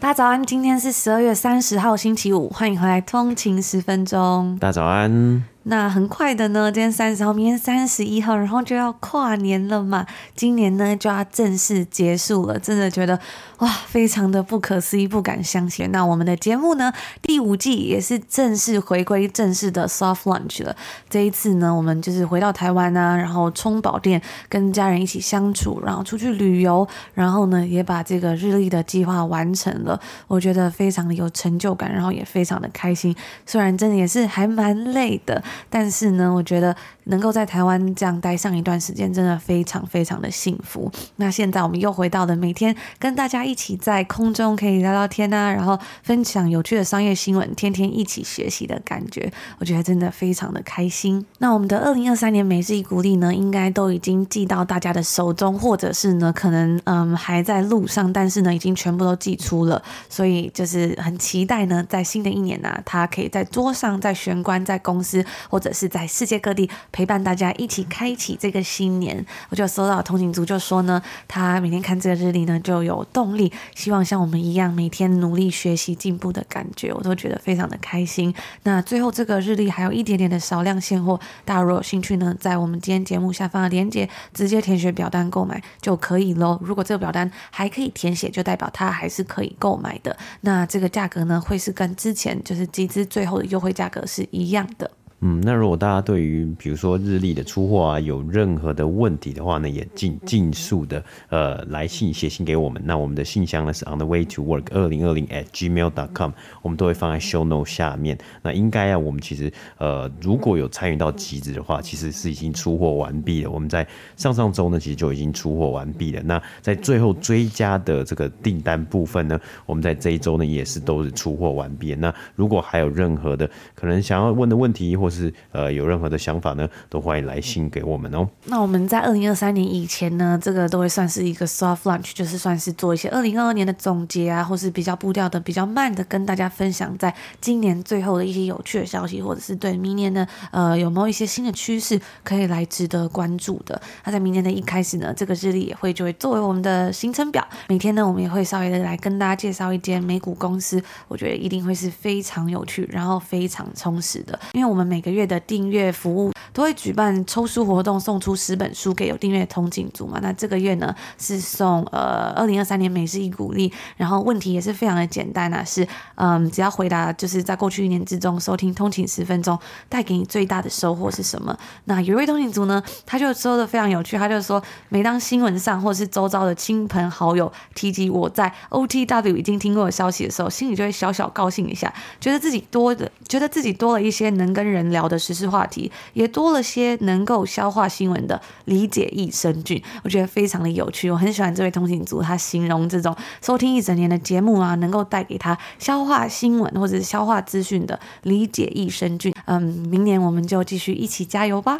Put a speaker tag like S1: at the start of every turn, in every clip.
S1: 大家早安，今天是十二月三十号，星期五，欢迎回来通勤十分钟。
S2: 大家早安。
S1: 那很快的呢，今天三十号，明天三十一号，然后就要跨年了嘛。今年呢就要正式结束了，真的觉得哇，非常的不可思议，不敢相信。那我们的节目呢，第五季也是正式回归正式的 soft Lunch 了。这一次呢，我们就是回到台湾啊，然后充饱电，跟家人一起相处，然后出去旅游，然后呢也把这个日历的计划完成了。我觉得非常的有成就感，然后也非常的开心。虽然真的也是还蛮累的。但是呢，我觉得能够在台湾这样待上一段时间，真的非常非常的幸福。那现在我们又回到了每天跟大家一起在空中可以聊聊天啊，然后分享有趣的商业新闻，天天一起学习的感觉，我觉得真的非常的开心。那我们的二零二三年每日一鼓励呢，应该都已经寄到大家的手中，或者是呢，可能嗯还在路上，但是呢，已经全部都寄出了。所以就是很期待呢，在新的一年呢、啊，它可以在桌上、在玄关、在公司。或者是在世界各地陪伴大家一起开启这个新年，我就收到通勤族就说呢，他每天看这个日历呢就有动力，希望像我们一样每天努力学习进步的感觉，我都觉得非常的开心。那最后这个日历还有一点点的少量现货，大家如果有兴趣呢，在我们今天节目下方的链接直接填写表单购买就可以喽。如果这个表单还可以填写，就代表它还是可以购买的。那这个价格呢会是跟之前就是集资最后的优惠价格是一样的。
S2: 嗯，那如果大家对于比如说日历的出货啊有任何的问题的话呢，也尽尽速的呃来信写信给我们。那我们的信箱呢是 on the way to work 二零二零 at gmail dot com，我们都会放在 show note 下面。那应该啊，我们其实呃如果有参与到集资的话，其实是已经出货完毕了。我们在上上周呢，其实就已经出货完毕了。那在最后追加的这个订单部分呢，我们在这一周呢也是都是出货完毕。那如果还有任何的可能想要问的问题或或是呃有任何的想法呢，都欢迎来信给我们哦。
S1: 那我们在二零二三年以前呢，这个都会算是一个 soft launch，就是算是做一些二零二二年的总结啊，或是比较步调的比较慢的，跟大家分享在今年最后的一些有趣的消息，或者是对明年呢呃有没有一些新的趋势可以来值得关注的。那在明年的一开始呢，这个日历也会就会作为我们的行程表，每天呢我们也会稍微的来跟大家介绍一间美股公司，我觉得一定会是非常有趣，然后非常充实的，因为我们每每个月的订阅服务都会举办抽书活动，送出十本书给有订阅通勤族嘛。那这个月呢是送呃二零二三年每日一鼓励，然后问题也是非常的简单啊，是嗯只要回答就是在过去一年之中收听通勤十分钟带给你最大的收获是什么？那有一位通勤族呢，他就说的非常有趣，他就说每当新闻上或者是周遭的亲朋好友提及我在 OTW 已经听过的消息的时候，心里就会小小高兴一下，觉得自己多的觉得自己多了一些能跟人。聊的时事话题也多了些，能够消化新闻的理解益生菌，我觉得非常的有趣。我很喜欢这位通勤族，他形容这种收听一整年的节目啊，能够带给他消化新闻或者是消化资讯的理解益生菌。嗯，明年我们就继续一起加油吧。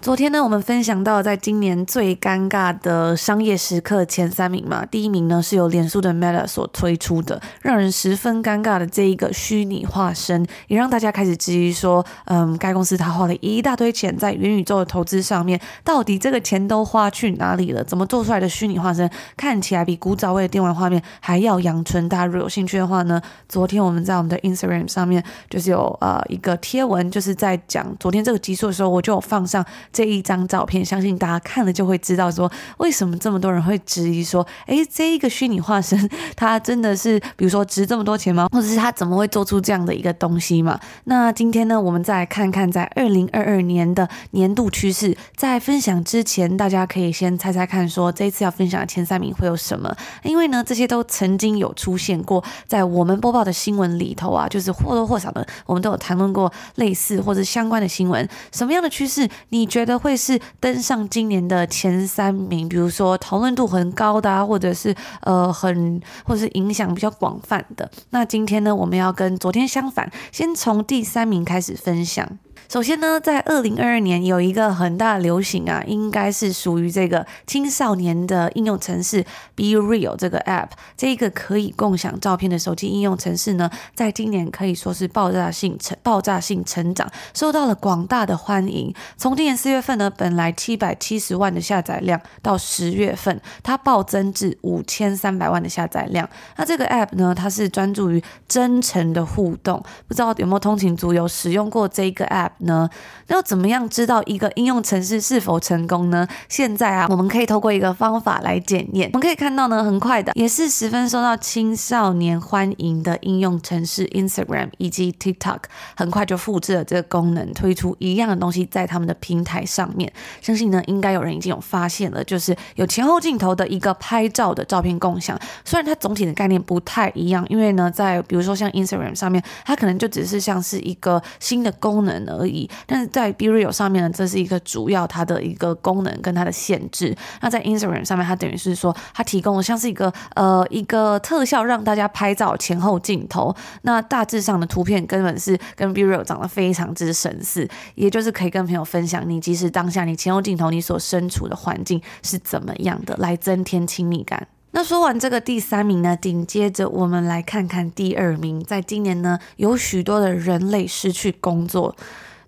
S1: 昨天呢，我们分享到在今年最尴尬的商业时刻前三名嘛，第一名呢是由脸书的 Meta 所推出的，让人十分尴尬的这一个虚拟化身，也让大家开始质疑说，嗯，该公司他花了一大堆钱在元宇宙的投资上面，到底这个钱都花去哪里了？怎么做出来的虚拟化身看起来比古早味的电玩画面还要阳春？大家如果有兴趣的话呢，昨天我们在我们的 Instagram 上面就是有呃一个贴文，就是在讲昨天这个集数的时候，我就有放上。这一张照片，相信大家看了就会知道，说为什么这么多人会质疑说，诶，这一个虚拟化身，它真的是，比如说值这么多钱吗？或者是它怎么会做出这样的一个东西嘛？那今天呢，我们再来看看在二零二二年的年度趋势。在分享之前，大家可以先猜猜看，说这一次要分享的前三名会有什么？因为呢，这些都曾经有出现过在我们播报的新闻里头啊，就是或多或少的，我们都有谈论过类似或者相关的新闻。什么样的趋势？你觉觉得会是登上今年的前三名，比如说讨论度很高的啊，或者是呃很或者是影响比较广泛的。那今天呢，我们要跟昨天相反，先从第三名开始分享。首先呢，在二零二二年有一个很大的流行啊，应该是属于这个青少年的应用程式 BeReal 这个 App，这一个可以共享照片的手机应用程式呢，在今年可以说是爆炸性成爆炸性成长，受到了广大的欢迎。从今年四月份呢，本来七百七十万的下载量，到十月份它暴增至五千三百万的下载量。那这个 App 呢，它是专注于真诚的互动，不知道有没有通勤族有使用过这一个 App？呢？要怎么样知道一个应用程式是否成功呢？现在啊，我们可以透过一个方法来检验。我们可以看到呢，很快的，也是十分受到青少年欢迎的应用程式 Instagram 以及 TikTok，很快就复制了这个功能，推出一样的东西在他们的平台上面。相信呢，应该有人已经有发现了，就是有前后镜头的一个拍照的照片共享。虽然它总体的概念不太一样，因为呢，在比如说像 Instagram 上面，它可能就只是像是一个新的功能而但是在 BeReal 上面呢，这是一个主要它的一个功能跟它的限制。那在 Instagram 上面，它等于是说，它提供了像是一个呃一个特效，让大家拍照前后镜头。那大致上的图片根本是跟 BeReal 长得非常之神似，也就是可以跟朋友分享你即使当下你前后镜头你所身处的环境是怎么样的，来增添亲密感。那说完这个第三名呢，紧接着我们来看看第二名。在今年呢，有许多的人类失去工作。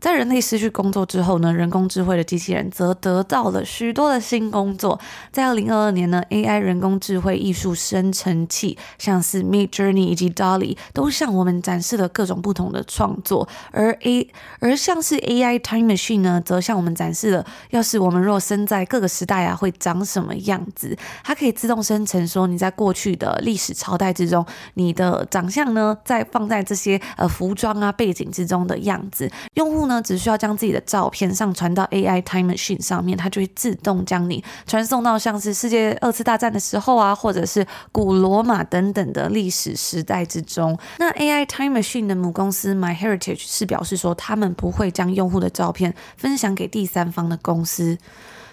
S1: 在人类失去工作之后呢，人工智慧的机器人则得到了许多的新工作。在二零二二年呢，AI 人工智慧艺术生成器，像是 Midjourney 以及 Dolly，都向我们展示了各种不同的创作。而 A 而像是 AI Time Machine 呢，则向我们展示了，要是我们若生在各个时代啊，会长什么样子？它可以自动生成说你在过去的历史朝代之中，你的长相呢，在放在这些呃服装啊背景之中的样子，用户。呢，只需要将自己的照片上传到 AI Time Machine 上面，它就会自动将你传送到像是世界二次大战的时候啊，或者是古罗马等等的历史时代之中。那 AI Time Machine 的母公司 MyHeritage 是表示说，他们不会将用户的照片分享给第三方的公司。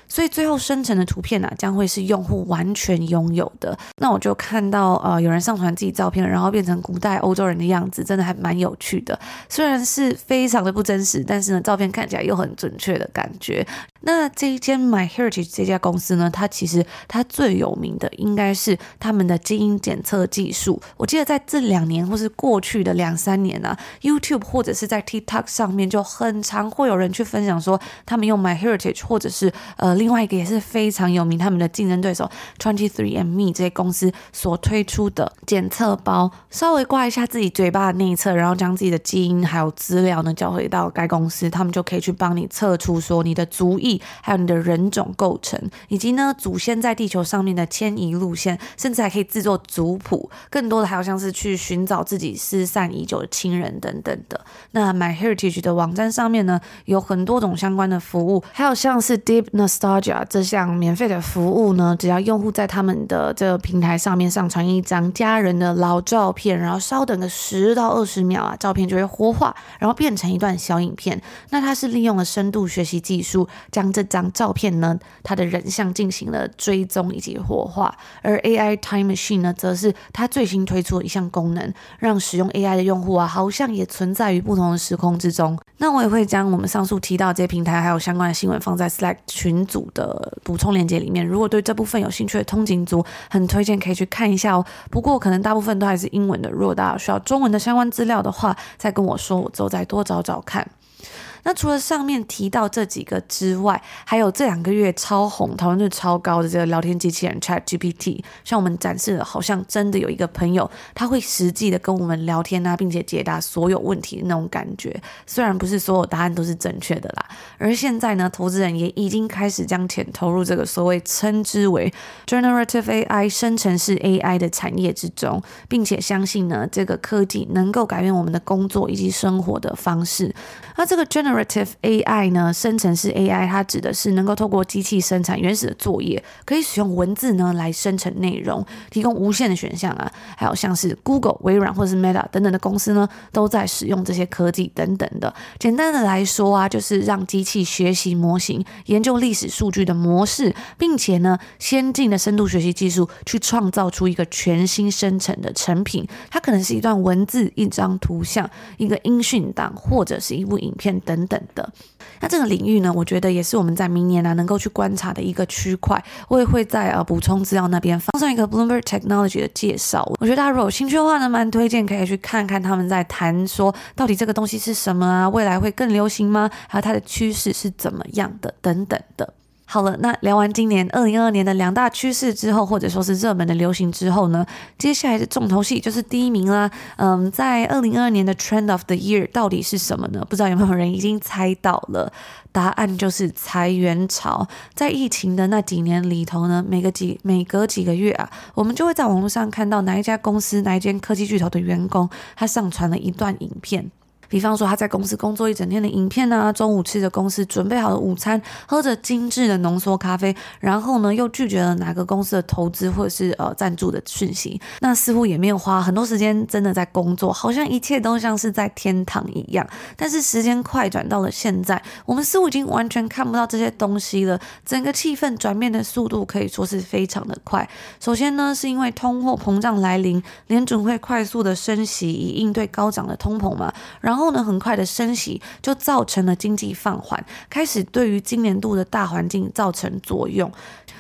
S1: 所以最后生成的图片呢、将会是用户完全拥有的。那我就看到呃，有人上传自己照片，然后变成古代欧洲人的样子，真的还蛮有趣的。虽然是非常的不真实，但是呢，照片看起来又很准确的感觉。那这一间 MyHeritage 这家公司呢，它其实它最有名的应该是他们的基因检测技术。我记得在这两年或是过去的两三年啊，YouTube 或者是在 TikTok 上面就很常会有人去分享说，他们用 MyHeritage 或者是呃。另外一个也是非常有名，他们的竞争对手 Twenty Three and Me 这些公司所推出的检测包，稍微挂一下自己嘴巴的内侧，然后将自己的基因还有资料呢交回到该公司，他们就可以去帮你测出说你的族裔，还有你的人种构成，以及呢祖先在地球上面的迁移路线，甚至还可以制作族谱。更多的还有像是去寻找自己失散已久的亲人等等的。那 MyHeritage 的网站上面呢有很多种相关的服务，还有像是 Deep Nest 这项免费的服务呢，只要用户在他们的这个平台上面上传一张家人的老照片，然后稍等个十到二十秒啊，照片就会活化，然后变成一段小影片。那它是利用了深度学习技术，将这张照片呢，它的人像进行了追踪以及活化。而 AI Time Machine 呢，则是它最新推出的一项功能，让使用 AI 的用户啊，好像也存在于不同的时空之中。那我也会将我们上述提到这些平台还有相关的新闻放在 Slack 群组的补充链接里面，如果对这部分有兴趣的通勤族，很推荐可以去看一下哦。不过可能大部分都还是英文的，如果大家需要中文的相关资料的话，再跟我说，我之后再多找找看。那除了上面提到这几个之外，还有这两个月超红、讨论度超高的这个聊天机器人 ChatGPT，向我们展示了好像真的有一个朋友，他会实际的跟我们聊天啊，并且解答所有问题的那种感觉。虽然不是所有答案都是正确的啦，而现在呢，投资人也已经开始将钱投入这个所谓称之为 Generative AI 生成式 AI 的产业之中，并且相信呢，这个科技能够改变我们的工作以及生活的方式。那这个 Generative Generative AI 呢，生成式 AI，它指的是能够透过机器生产原始的作业，可以使用文字呢来生成内容，提供无限的选项啊。还有像是 Google、微软或是 Meta 等等的公司呢，都在使用这些科技等等的。简单的来说啊，就是让机器学习模型、研究历史数据的模式，并且呢，先进的深度学习技术去创造出一个全新生成的成品。它可能是一段文字、一张图像、一个音讯档，或者是一部影片等等等的。那这个领域呢，我觉得也是我们在明年呢、啊、能够去观察的一个区块。我也会在呃补充资料那边放上一个 Bloomberg Technology 的介绍。我觉得大家如果有兴趣的话呢，蛮推荐可以去看看他们在谈说到底这个东西是什么啊，未来会更流行吗？还有它的趋势是怎么样的等等的。好了，那聊完今年二零二二年的两大趋势之后，或者说是热门的流行之后呢，接下来的重头戏就是第一名啦。嗯，在二零二二年的 Trend of the Year 到底是什么呢？不知道有没有人已经猜到了？答案就是裁员潮。在疫情的那几年里头呢，每个几每隔几个月啊，我们就会在网络上看到哪一家公司、哪一间科技巨头的员工，他上传了一段影片。比方说他在公司工作一整天的影片啊，中午吃着公司准备好的午餐，喝着精致的浓缩咖啡，然后呢又拒绝了哪个公司的投资或者是呃赞助的讯息，那似乎也没有花很多时间真的在工作，好像一切都像是在天堂一样。但是时间快转到了现在，我们似乎已经完全看不到这些东西了，整个气氛转变的速度可以说是非常的快。首先呢是因为通货膨胀来临，联准会快速的升息以应对高涨的通膨嘛，然后。然后呢，很快的升息就造成了经济放缓，开始对于今年度的大环境造成作用。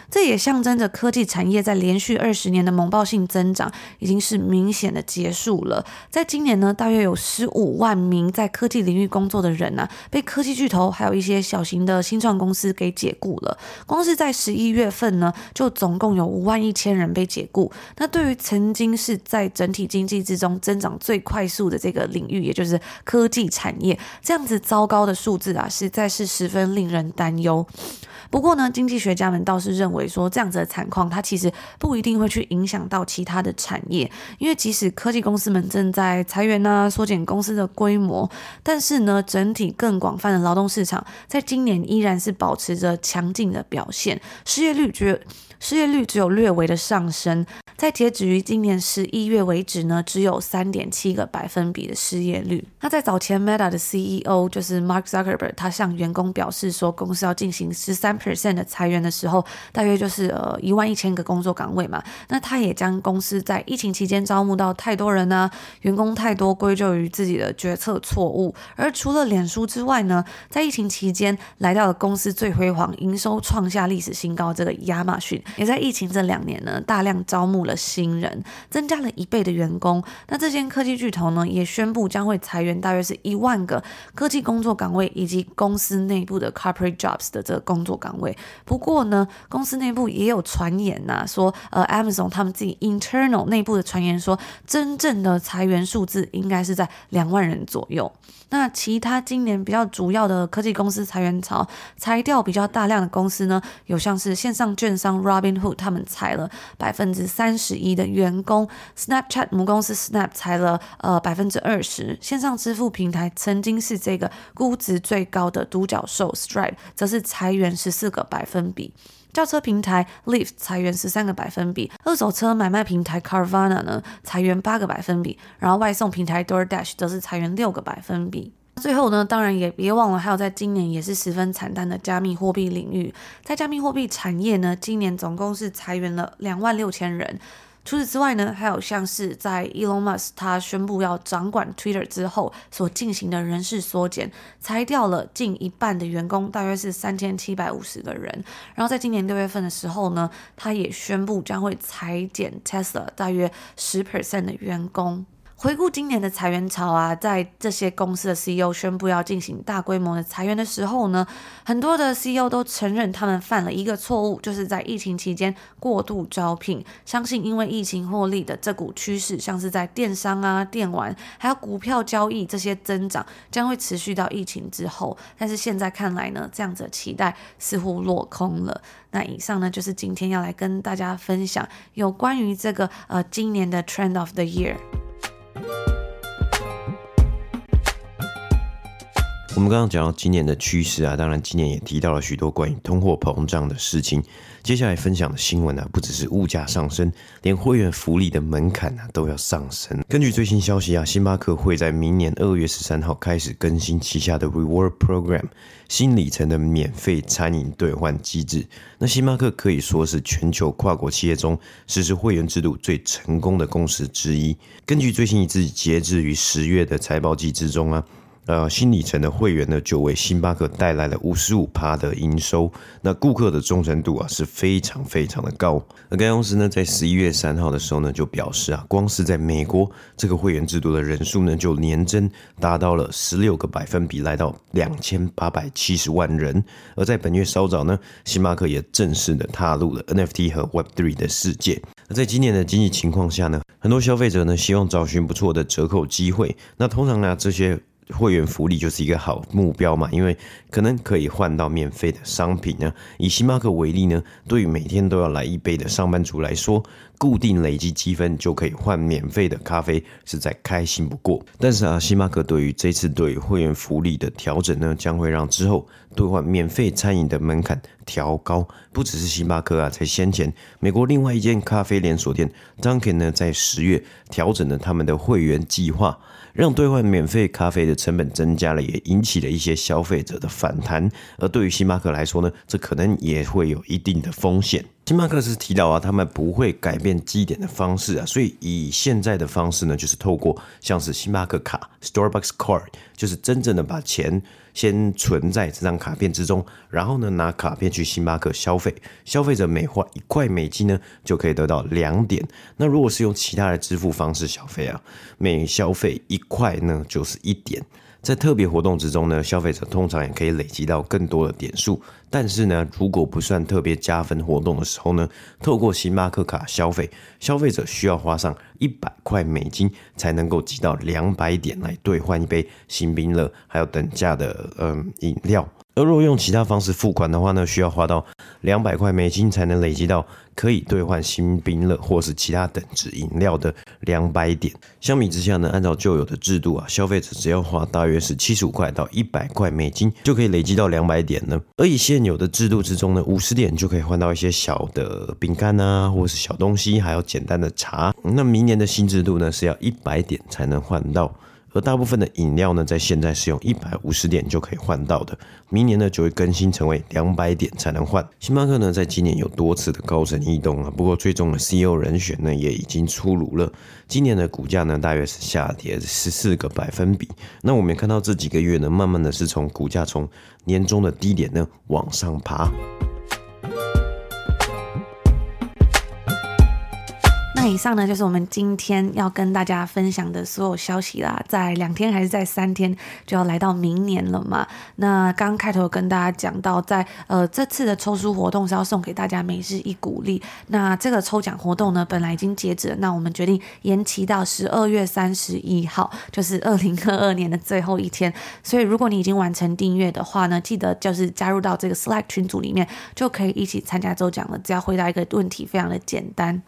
S1: 这也象征着科技产业在连续二十年的猛爆性增长已经是明显的结束了。在今年呢，大约有十五万名在科技领域工作的人呢、啊，被科技巨头还有一些小型的新创公司给解雇了。光是在十一月份呢，就总共有五万一千人被解雇。那对于曾经是在整体经济之中增长最快速的这个领域，也就是科技产业，这样子糟糕的数字啊，实在是十分令人担忧。不过呢，经济学家们倒是认为说，这样子的惨况，它其实不一定会去影响到其他的产业，因为即使科技公司们正在裁员啊，缩减公司的规模，但是呢，整体更广泛的劳动市场，在今年依然是保持着强劲的表现，失业率只失业率只有略微的上升。在截止于今年十一月为止呢，只有三点七个百分比的失业率。那在早前，Meta 的 CEO 就是 Mark Zuckerberg，他向员工表示说，公司要进行十三 percent 的裁员的时候，大约就是呃一万一千个工作岗位嘛。那他也将公司在疫情期间招募到太多人呢，员工太多归咎于自己的决策错误。而除了脸书之外呢，在疫情期间来到了公司最辉煌、营收创下历史新高这个亚马逊，也在疫情这两年呢，大量招募了新人，增加了一倍的员工。那这间科技巨头呢，也宣布将会裁员大约是一万个科技工作岗位，以及公司内部的 corporate jobs 的这个工作岗位。不过呢，公司内部也有传言呐、啊，说呃，Amazon 他们自己 internal 内部的传言说，真正的裁员数字应该是在两万人左右。那其他今年比较主要的科技公司裁员潮，裁掉比较大量的公司呢，有像是线上券商 Robinhood，他们裁了百分之三十一的员工；Snapchat 母公司 Snap 裁了呃百分之二十；线上支付平台曾经是这个估值最高的独角兽 Stripe，则是裁员十四个百分比；轿车平台 Lyft 裁员十三个百分比；二手车买卖平台 Carvana 呢裁员八个百分比；然后外送平台 DoorDash 则是裁员六个百分比。最后呢，当然也别忘了，还有在今年也是十分惨淡的加密货币领域。在加密货币产业呢，今年总共是裁员了两万六千人。除此之外呢，还有像是在 Elon Musk 他宣布要掌管 Twitter 之后所进行的人事缩减，裁掉了近一半的员工，大约是三千七百五十个人。然后在今年六月份的时候呢，他也宣布将会裁减 Tesla 大约十 percent 的员工。回顾今年的裁员潮啊，在这些公司的 CEO 宣布要进行大规模的裁员的时候呢，很多的 CEO 都承认他们犯了一个错误，就是在疫情期间过度招聘。相信因为疫情获利的这股趋势，像是在电商啊、电玩，还有股票交易这些增长，将会持续到疫情之后。但是现在看来呢，这样子的期待似乎落空了。那以上呢，就是今天要来跟大家分享有关于这个呃今年的 Trend of the Year。Bye.
S2: 我们刚刚讲到今年的趋势啊，当然今年也提到了许多关于通货膨胀的事情。接下来分享的新闻啊，不只是物价上升，连会员福利的门槛啊都要上升。根据最新消息啊，星巴克会在明年二月十三号开始更新旗下的 Reward Program 新里程的免费餐饮兑换机制。那星巴克可以说是全球跨国企业中实施会员制度最成功的公司之一。根据最新一次截至于十月的财报机制中啊。呃，新里程的会员呢，就为星巴克带来了五十五趴的营收。那顾客的忠诚度啊是非常非常的高。那该公司呢，在十一月三号的时候呢，就表示啊，光是在美国这个会员制度的人数呢，就年增达到了十六个百分比，来到两千八百七十万人。而在本月稍早呢，星巴克也正式的踏入了 NFT 和 Web3 的世界。而在今年的经济情况下呢，很多消费者呢，希望找寻不错的折扣机会。那通常呢，这些会员福利就是一个好目标嘛，因为可能可以换到免费的商品呢。以星巴克为例呢，对于每天都要来一杯的上班族来说，固定累积积分就可以换免费的咖啡，实在开心不过。但是啊，星巴克对于这次对会员福利的调整呢，将会让之后兑换免费餐饮的门槛调高。不只是星巴克啊，在先前，美国另外一间咖啡连锁店 Dunkin 呢，在十月调整了他们的会员计划。让兑换免费咖啡的成本增加了，也引起了一些消费者的反弹。而对于星巴克来说呢，这可能也会有一定的风险。星巴克是提到啊，他们不会改变积点的方式啊，所以以现在的方式呢，就是透过像是星巴克卡 （Starbucks Card），就是真正的把钱先存在这张卡片之中，然后呢拿卡片去星巴克消费，消费者每花一块美金呢，就可以得到两点。那如果是用其他的支付方式消费啊，每消费一块呢，就是一点。在特别活动之中呢，消费者通常也可以累积到更多的点数。但是呢，如果不算特别加分活动的时候呢，透过星巴克卡消费，消费者需要花上一百块美金才能够集到两百点来兑换一杯新冰乐，还有等价的嗯饮料。而如果用其他方式付款的话呢，需要花到两百块美金才能累积到可以兑换新冰乐或是其他等值饮料的两百点。相比之下呢，按照旧有的制度啊，消费者只要花大约是七十五块到一百块美金就可以累积到两百点呢。而以现有的制度之中呢，五十点就可以换到一些小的饼干啊，或是小东西，还有简单的茶。那明年的新制度呢，是要一百点才能换到。而大部分的饮料呢，在现在是用一百五十点就可以换到的，明年呢就会更新成为两百点才能换。星巴克呢，在今年有多次的高层异动啊，不过最终的 CEO 人选呢也已经出炉了。今年的股价呢，大约是下跌十四个百分比。那我们也看到这几个月呢，慢慢的是从股价从年终的低点呢往上爬。
S1: 以上呢，就是我们今天要跟大家分享的所有消息啦。在两天还是在三天就要来到明年了嘛？那刚开头跟大家讲到在，呃这次的抽书活动是要送给大家每日一鼓励。那这个抽奖活动呢，本来已经截止了，那我们决定延期到十二月三十一号，就是二零二二年的最后一天。所以如果你已经完成订阅的话呢，记得就是加入到这个 Slack 群组里面，就可以一起参加抽奖了。只要回答一个问题，非常的简单。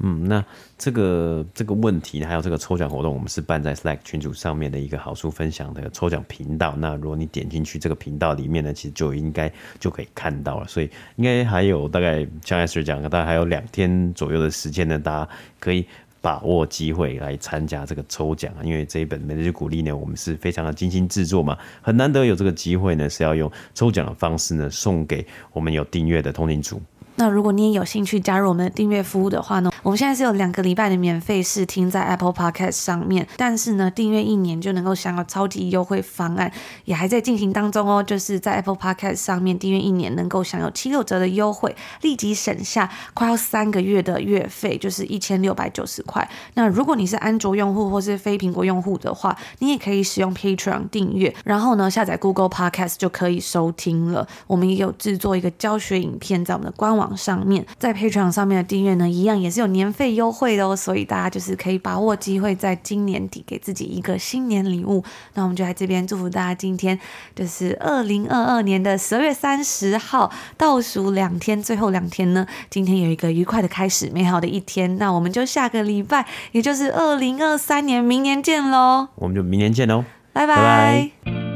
S2: 嗯，那这个这个问题还有这个抽奖活动，我们是办在 Slack 群组上面的一个好书分享的抽奖频道。那如果你点进去这个频道里面呢，其实就应该就可以看到了。所以应该还有大概像 S 讲的，大概还有两天左右的时间呢，大家可以把握机会来参加这个抽奖啊。因为这一本每日鼓励呢，我们是非常的精心制作嘛，很难得有这个机会呢，是要用抽奖的方式呢，送给我们有订阅的通勤组。
S1: 那如果你也有兴趣加入我们的订阅服务的话呢，我们现在是有两个礼拜的免费试听在 Apple Podcast 上面，但是呢，订阅一年就能够享有超级优惠方案，也还在进行当中哦。就是在 Apple Podcast 上面订阅一年能够享有七六折的优惠，立即省下快要三个月的月费，就是一千六百九十块。那如果你是安卓用户或是非苹果用户的话，你也可以使用 Patreon 订阅，然后呢，下载 Google Podcast 就可以收听了。我们也有制作一个教学影片在我们的官网网上面，在 Patreon 上面的订阅呢，一样也是有年费优惠的哦，所以大家就是可以把握机会，在今年底给自己一个新年礼物。那我们就在这边祝福大家，今天就是二零二二年的十二月三十号，倒数两天，最后两天呢，今天有一个愉快的开始，美好的一天。那我们就下个礼拜，也就是二零二三年，明年见喽！
S2: 我们就明年见喽，
S1: 拜拜。